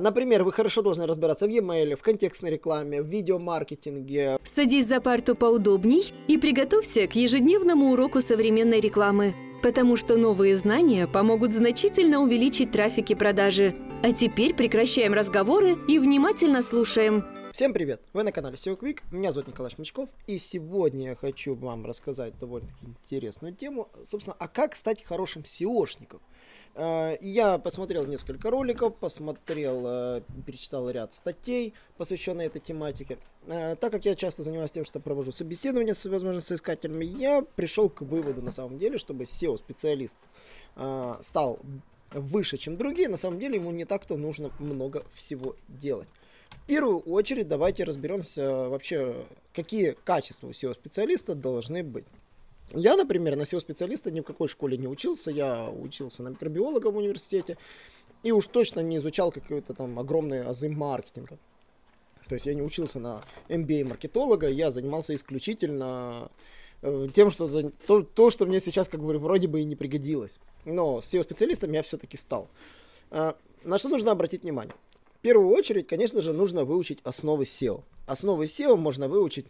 Например, вы хорошо должны разбираться в e-mail, в контекстной рекламе, в видеомаркетинге. Садись за парту поудобней и приготовься к ежедневному уроку современной рекламы, потому что новые знания помогут значительно увеличить трафик и продажи. А теперь прекращаем разговоры и внимательно слушаем. Всем привет! Вы на канале SEO Quick, меня зовут Николай Шмичков, и сегодня я хочу вам рассказать довольно-таки интересную тему, собственно, а как стать хорошим SEOшником. Э, я посмотрел несколько роликов, посмотрел, э, перечитал ряд статей, посвященных этой тематике. Э, так как я часто занимаюсь тем, что провожу собеседования с, возможно, соискателями, я пришел к выводу, на самом деле, чтобы SEO-специалист стал выше, чем другие, на самом деле ему не так-то нужно много всего делать. Первую очередь давайте разберемся вообще, какие качества у SEO-специалиста должны быть. Я, например, на SEO-специалиста ни в какой школе не учился. Я учился на микробиолога в университете. И уж точно не изучал какие-то там огромные азы маркетинга. То есть я не учился на MBA-маркетолога, я занимался исключительно э, тем, что за, то, то, что мне сейчас как бы вроде бы и не пригодилось. Но SEO-специалистом я все-таки стал. Э, на что нужно обратить внимание? В первую очередь, конечно же, нужно выучить основы SEO. Основы SEO можно выучить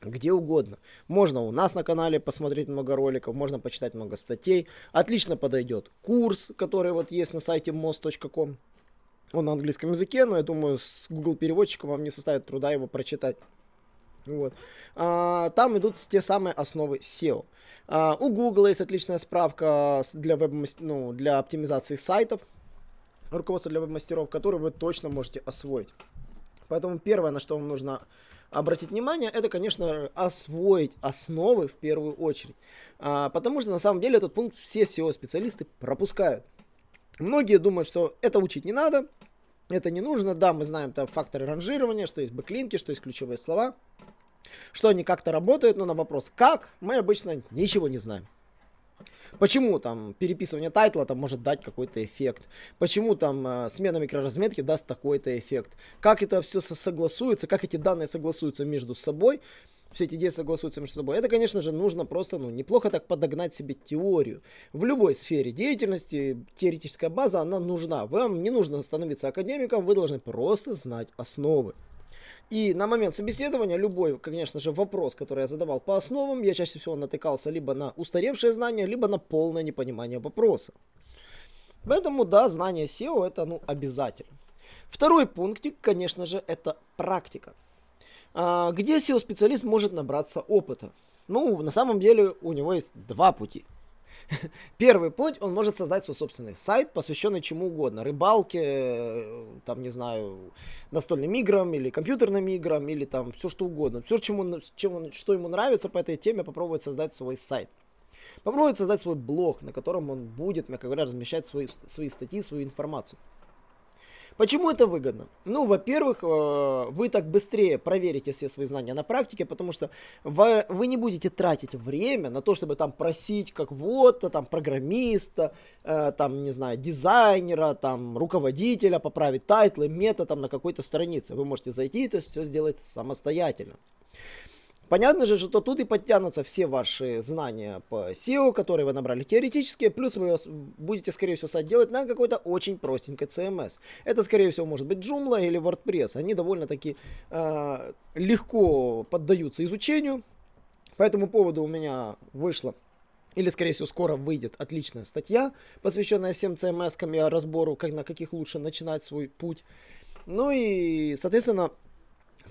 где угодно. Можно у нас на канале посмотреть много роликов, можно почитать много статей. Отлично подойдет курс, который вот есть на сайте most.com. Он на английском языке, но я думаю, с Google переводчиком вам не составит труда его прочитать. Вот. А, там идут те самые основы SEO. А, у Google есть отличная справка для, веб ну, для оптимизации сайтов, руководство для веб-мастеров, которую вы точно можете освоить. Поэтому первое, на что вам нужно обратить внимание, это, конечно, освоить основы в первую очередь. А, потому что на самом деле этот пункт все SEO-специалисты пропускают. Многие думают, что это учить не надо, это не нужно. Да, мы знаем там факторы ранжирования, что есть backlink и, что есть ключевые слова, что они как-то работают, но на вопрос «как» мы обычно ничего не знаем. Почему там переписывание title а там может дать какой-то эффект? Почему там э, смена микроразметки даст такой-то эффект? Как это все согласуется? Как эти данные согласуются между собой? все эти действия согласуются между собой. Это, конечно же, нужно просто, ну, неплохо так подогнать себе теорию. В любой сфере деятельности теоретическая база, она нужна. Вам не нужно становиться академиком, вы должны просто знать основы. И на момент собеседования любой, конечно же, вопрос, который я задавал по основам, я чаще всего натыкался либо на устаревшие знания, либо на полное непонимание вопроса. Поэтому, да, знание SEO это, ну, обязательно. Второй пунктик, конечно же, это практика. А, где SEO-специалист может набраться опыта? Ну, на самом деле, у него есть два пути. Первый путь, он может создать свой собственный сайт, посвященный чему угодно. Рыбалке, э, там, не знаю, настольным играм или компьютерным играм, или там все что угодно. Все, чему, чем что ему нравится по этой теме, попробовать создать свой сайт. Попробовать создать свой блог, на котором он будет, мягко говоря, размещать свои, свои статьи, свою информацию. Почему это выгодно? Ну, во-первых, э, вы так быстрее проверите все свои знания на практике, потому что вы, вы не будете тратить время на то, чтобы там просить как вот-то, там, программиста, э, там, не знаю, дизайнера, там, руководителя поправить title ы, meta там на какой-то странице. Вы можете зайти и это все сделать самостоятельно. Понятно же, что тут и подтянутся все ваши знания по SEO, которые вы набрали теоретические, плюс вы будете, скорее всего, сайт делать на какой-то очень простенькой CMS. Это, скорее всего, может быть Joomla или WordPress. Они довольно-таки э, легко поддаются изучению. По этому поводу у меня вышло или, скорее всего, скоро выйдет отличная статья, посвященная всем CMS-кам и разбору, как, на каких лучше начинать свой путь. Ну и, соответственно,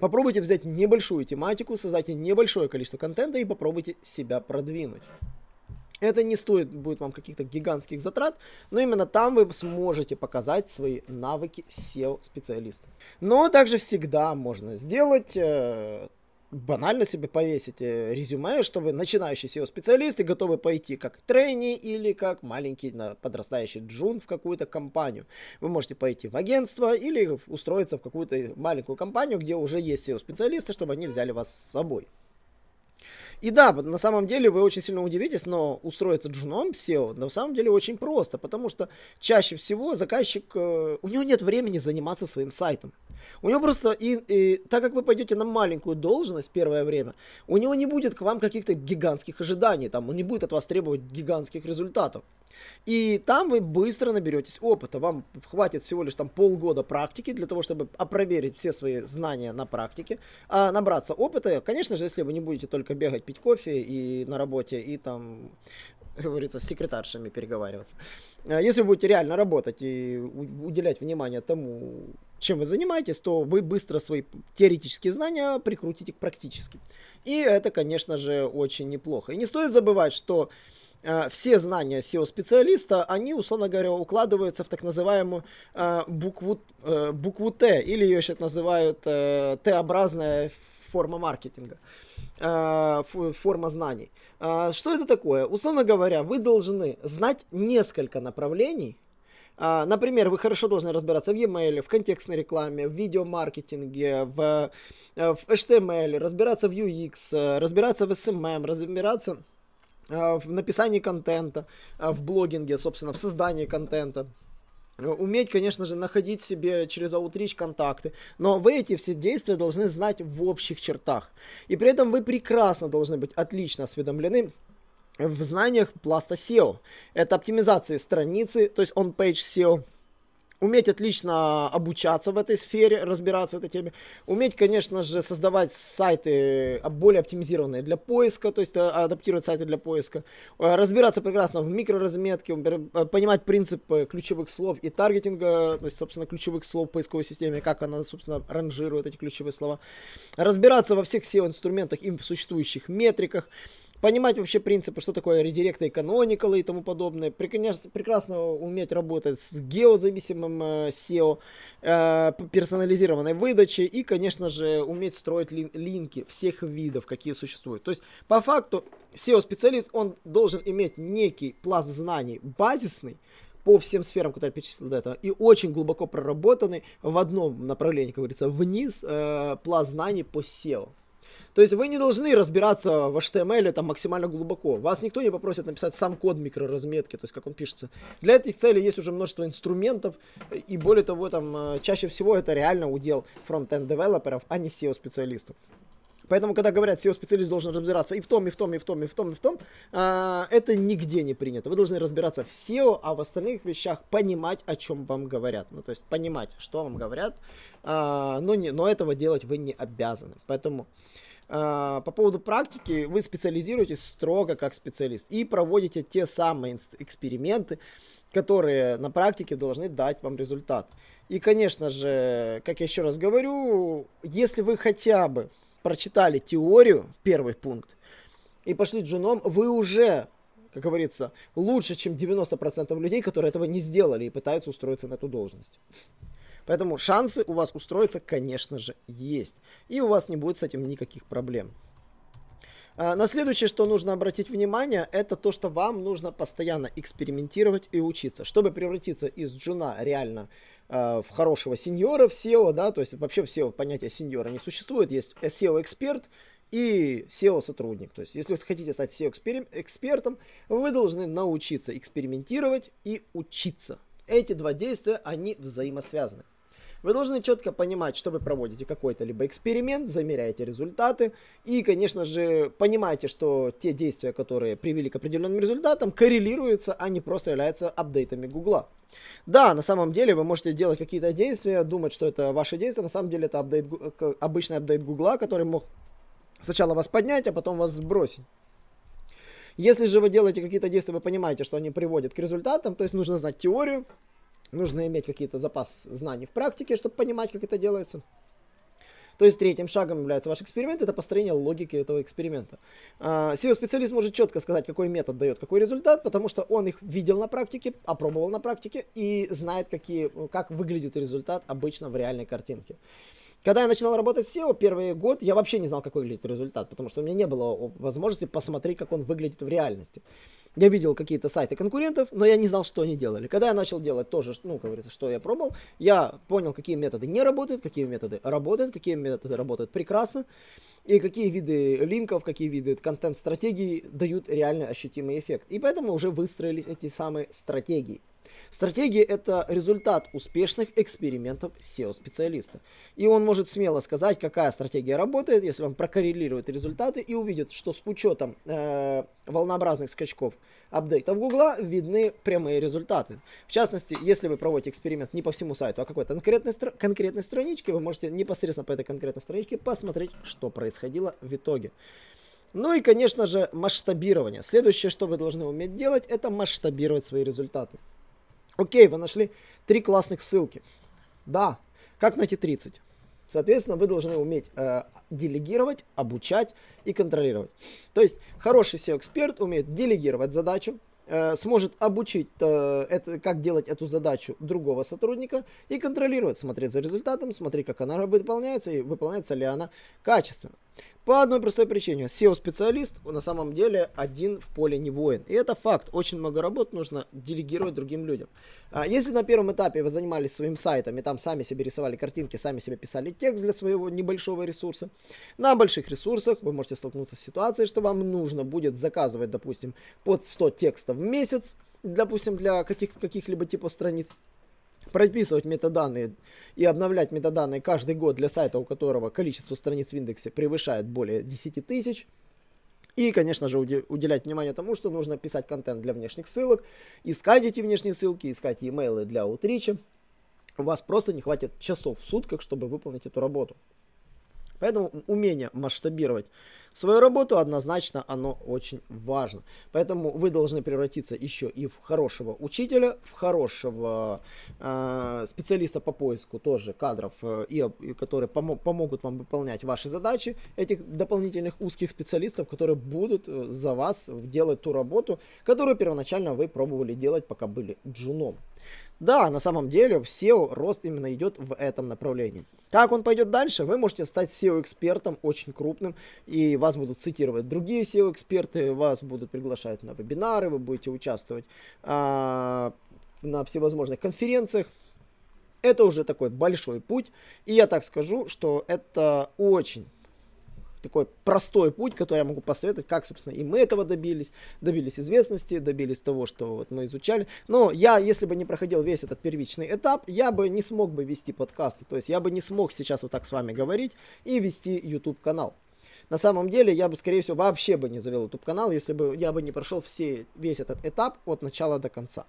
Попробуйте взять небольшую тематику, создайте небольшое количество контента и попробуйте себя продвинуть. Это не стоит будет вам каких-то гигантских затрат, но именно там вы сможете показать свои навыки SEO-специалиста. Но также всегда можно сделать э, банально себе повесить резюме, что вы начинающий SEO-специалист и готовы пойти как трейни или как маленький подрастающий джун в какую-то компанию. Вы можете пойти в агентство или устроиться в какую-то маленькую компанию, где уже есть SEO-специалисты, чтобы они взяли вас с собой. И да, на самом деле вы очень сильно удивитесь, но устроиться джуном SEO на самом деле очень просто, потому что чаще всего заказчик, э, у него нет времени заниматься своим сайтом. У него просто, и, и так как вы пойдете на маленькую должность первое время, у него не будет к вам каких-то гигантских ожиданий, там, он не будет от вас требовать гигантских результатов. И там вы быстро наберетесь опыта. Вам хватит всего лишь там полгода практики для того, чтобы опроверить все свои знания на практике, а набраться опыта. Конечно же, если вы не будете только бегать, пить кофе и на работе, и там как говорится, с секретаршами переговариваться. А если вы будете реально работать и уделять внимание тому, чем вы занимаетесь, то вы быстро свои теоретические знания прикрутите к практическим. И это, конечно же, очень неплохо. И не стоит забывать, что э, все знания SEO-специалиста, они, условно говоря, укладываются в так называемую э, букву, э, букву Т, или ее еще называют э, Т-образная форма маркетинга, э, форма знаний. Э, что это такое? Условно говоря, вы должны знать несколько направлений, например, вы хорошо должны разбираться в e-mail, в контекстной рекламе, в видеомаркетинге, в, э, в HTML, разбираться в UX, разбираться в SMM, разбираться в написании контента, в блогинге, собственно, в создании контента. Уметь, конечно же, находить себе через Outreach контакты. Но вы эти все действия должны знать в общих чертах. И при этом вы прекрасно должны быть отлично осведомлены в знаниях пласта SEO. Это оптимизация страницы, то есть on-page SEO, уметь отлично обучаться в этой сфере, разбираться в этой теме, уметь, конечно же, создавать сайты более оптимизированные для поиска, то есть э, адаптировать сайты для поиска, э, разбираться прекрасно в микроразметке, э, понимать принципы ключевых слов и таргетинга, то есть, собственно, ключевых слов в поисковой системе, как она, собственно, ранжирует эти ключевые слова, разбираться во всех SEO-инструментах и существующих метриках, понимать вообще принципы, что такое редиректы и каноникалы и тому подобное, прекрасно уметь работать с геозависимым э, SEO, э, персонализированной выдачей и, конечно же, уметь строить линки всех видов, какие существуют. То есть, по факту, SEO-специалист, он должен иметь некий пласт знаний базисный, по всем сферам, которые я перечислил до этого, и очень глубоко проработанный в одном направлении, как говорится, вниз э, пласт знаний по SEO. То есть вы не должны разбираться в HTML там максимально глубоко. Вас никто не попросит написать сам код микроразметки, то есть как он пишется. Для этих целей есть уже множество инструментов, и более того, там э, чаще всего это реально удел фронт-энд девелоперов, а не SEO-специалистов. Поэтому, когда говорят, SEO-специалист должен разбираться и в том, и в том, и в том, и в том, и в том, э, это нигде не принято. Вы должны разбираться в SEO, а в остальных вещах понимать, о чем вам говорят. Ну, то есть понимать, что вам говорят, э, но, не, но этого делать вы не обязаны. Поэтому а, по поводу практики, вы специализируетесь строго как специалист и проводите те самые эксперименты, которые на практике должны дать вам результат. И, конечно же, как я еще раз говорю, если вы хотя бы прочитали теорию, первый пункт, и пошли джуном, вы уже, как говорится, лучше, чем 90% людей, которые этого не сделали и пытаются устроиться на эту должность. Поэтому шансы у вас устроиться, конечно же, есть. И у вас не будет с этим никаких проблем. А, на следующее, что нужно обратить внимание, это то, что вам нужно постоянно экспериментировать и учиться. Чтобы превратиться из джуна реально э, в хорошего сеньора, в SEO, да, то есть вообще в SEO понятия сеньора не существует, есть SEO-эксперт и SEO-сотрудник. То есть если вы хотите стать SEO-экспертом, вы должны научиться экспериментировать и учиться. Эти два действия, они взаимосвязаны. Вы должны четко понимать, что вы проводите какой-то либо эксперимент, замеряете результаты и, конечно же, понимаете, что те действия, которые привели к определенным результатам, коррелируются, а не просто являются апдейтами Гугла. Да, на самом деле вы можете делать какие-то действия, думать, что это ваши действия, на самом деле это апдейт, обычный апдейт Гугла, который мог сначала вас поднять, а потом вас сбросить. Если же вы делаете какие-то действия, вы понимаете, что они приводят к результатам, то есть нужно знать теорию, Нужно иметь какие-то запас знаний в практике, чтобы понимать, как это делается. То есть третьим шагом является ваш эксперимент, это построение логики этого эксперимента. SEO-специалист а, может четко сказать, какой метод дает какой результат, потому что он их видел на практике, опробовал на практике и знает, какие, как выглядит результат обычно в реальной картинке. Когда я начинал работать в SEO, первый год я вообще не знал, как выглядит результат, потому что у меня не было возможности посмотреть, как он выглядит в реальности. Я видел какие-то сайты конкурентов, но я не знал, что они делали. Когда я начал делать тоже, ну, как говорится, что я пробовал, я понял, какие методы не работают, какие методы работают, какие методы работают прекрасно, и какие виды линков, какие виды контент-стратегий дают реально ощутимый эффект. И поэтому уже выстроились эти самые стратегии. Стратегия – это результат успешных экспериментов SEO-специалиста. И он может смело сказать, какая стратегия работает, если он прокоррелирует результаты и увидит, что с учетом э, волнообразных скачков апдейтов Гугла видны прямые результаты. В частности, если вы проводите эксперимент не по всему сайту, а какой-то конкретной, конкретной страничке, вы можете непосредственно по этой конкретной страничке посмотреть, что происходило в итоге. Ну и, конечно же, масштабирование. Следующее, что вы должны уметь делать, это масштабировать свои результаты. Окей, вы нашли три классных ссылки. Да, как найти 30? Соответственно, вы должны уметь э, делегировать, обучать и контролировать. То есть хороший SEO-эксперт умеет делегировать задачу, э, сможет обучить, э, это, как делать эту задачу другого сотрудника и контролировать, смотреть за результатом, смотреть, как она выполняется и выполняется ли она качественно. По одной простой причине. SEO-специалист на самом деле один в поле не воин. И это факт. Очень много работ нужно делегировать другим людям. А если на первом этапе вы занимались своим сайтом и там сами себе рисовали картинки, сами себе писали текст для своего небольшого ресурса, на больших ресурсах вы можете столкнуться с ситуацией, что вам нужно будет заказывать, допустим, под 100 текстов в месяц, допустим, для каких- каких-либо типов страниц прописывать метаданные и обновлять метаданные каждый год для сайта, у которого количество страниц в индексе превышает более 10 тысяч. И, конечно же, уделять внимание тому, что нужно писать контент для внешних ссылок, искать эти внешние ссылки, искать e-mail для утрича. У вас просто не хватит часов в сутках, чтобы выполнить эту работу. Поэтому умение масштабировать свою работу однозначно оно очень важно. Поэтому вы должны превратиться еще и в хорошего учителя, в хорошего э, специалиста по поиску тоже кадров, э, и, которые помо помогут вам выполнять ваши задачи, этих дополнительных узких специалистов, которые будут э, за вас делать ту работу, которую первоначально вы пробовали делать, пока были джуном. Да, на самом деле в SEO рост именно идет в этом направлении. Как он пойдет дальше, вы можете стать SEO-экспертом очень крупным, и вас будут цитировать другие SEO-эксперты, вас будут приглашать на вебинары, вы будете участвовать а, на всевозможных конференциях. Это уже такой большой путь, и я так скажу, что это очень такой простой путь, который я могу посоветовать, как, собственно, и мы этого добились. Добились известности, добились того, что вот мы изучали. Но я, если бы не проходил весь этот первичный этап, я бы не смог бы вести подкасты. То есть я бы не смог сейчас вот так с вами говорить и вести YouTube канал. На самом деле, я бы, скорее всего, вообще бы не завел YouTube канал, если бы я бы не прошел все, весь этот этап от начала до конца.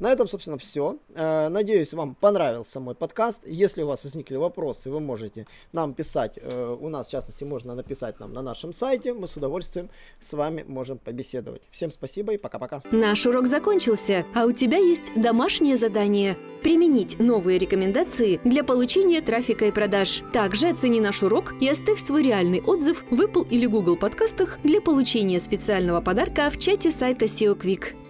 На этом, собственно, все. Э, надеюсь, вам понравился мой подкаст. Если у вас возникли вопросы, вы можете нам писать. Э, у нас, в частности, можно написать нам на нашем сайте. Мы с удовольствием с вами можем побеседовать. Всем спасибо и пока-пока. Наш урок закончился, а у тебя есть домашнее задание – применить новые рекомендации для получения трафика и продаж. Также оцени наш урок и оставь свой реальный отзыв в Apple или Google подкастах для получения специального подарка в чате сайта SEO Quick.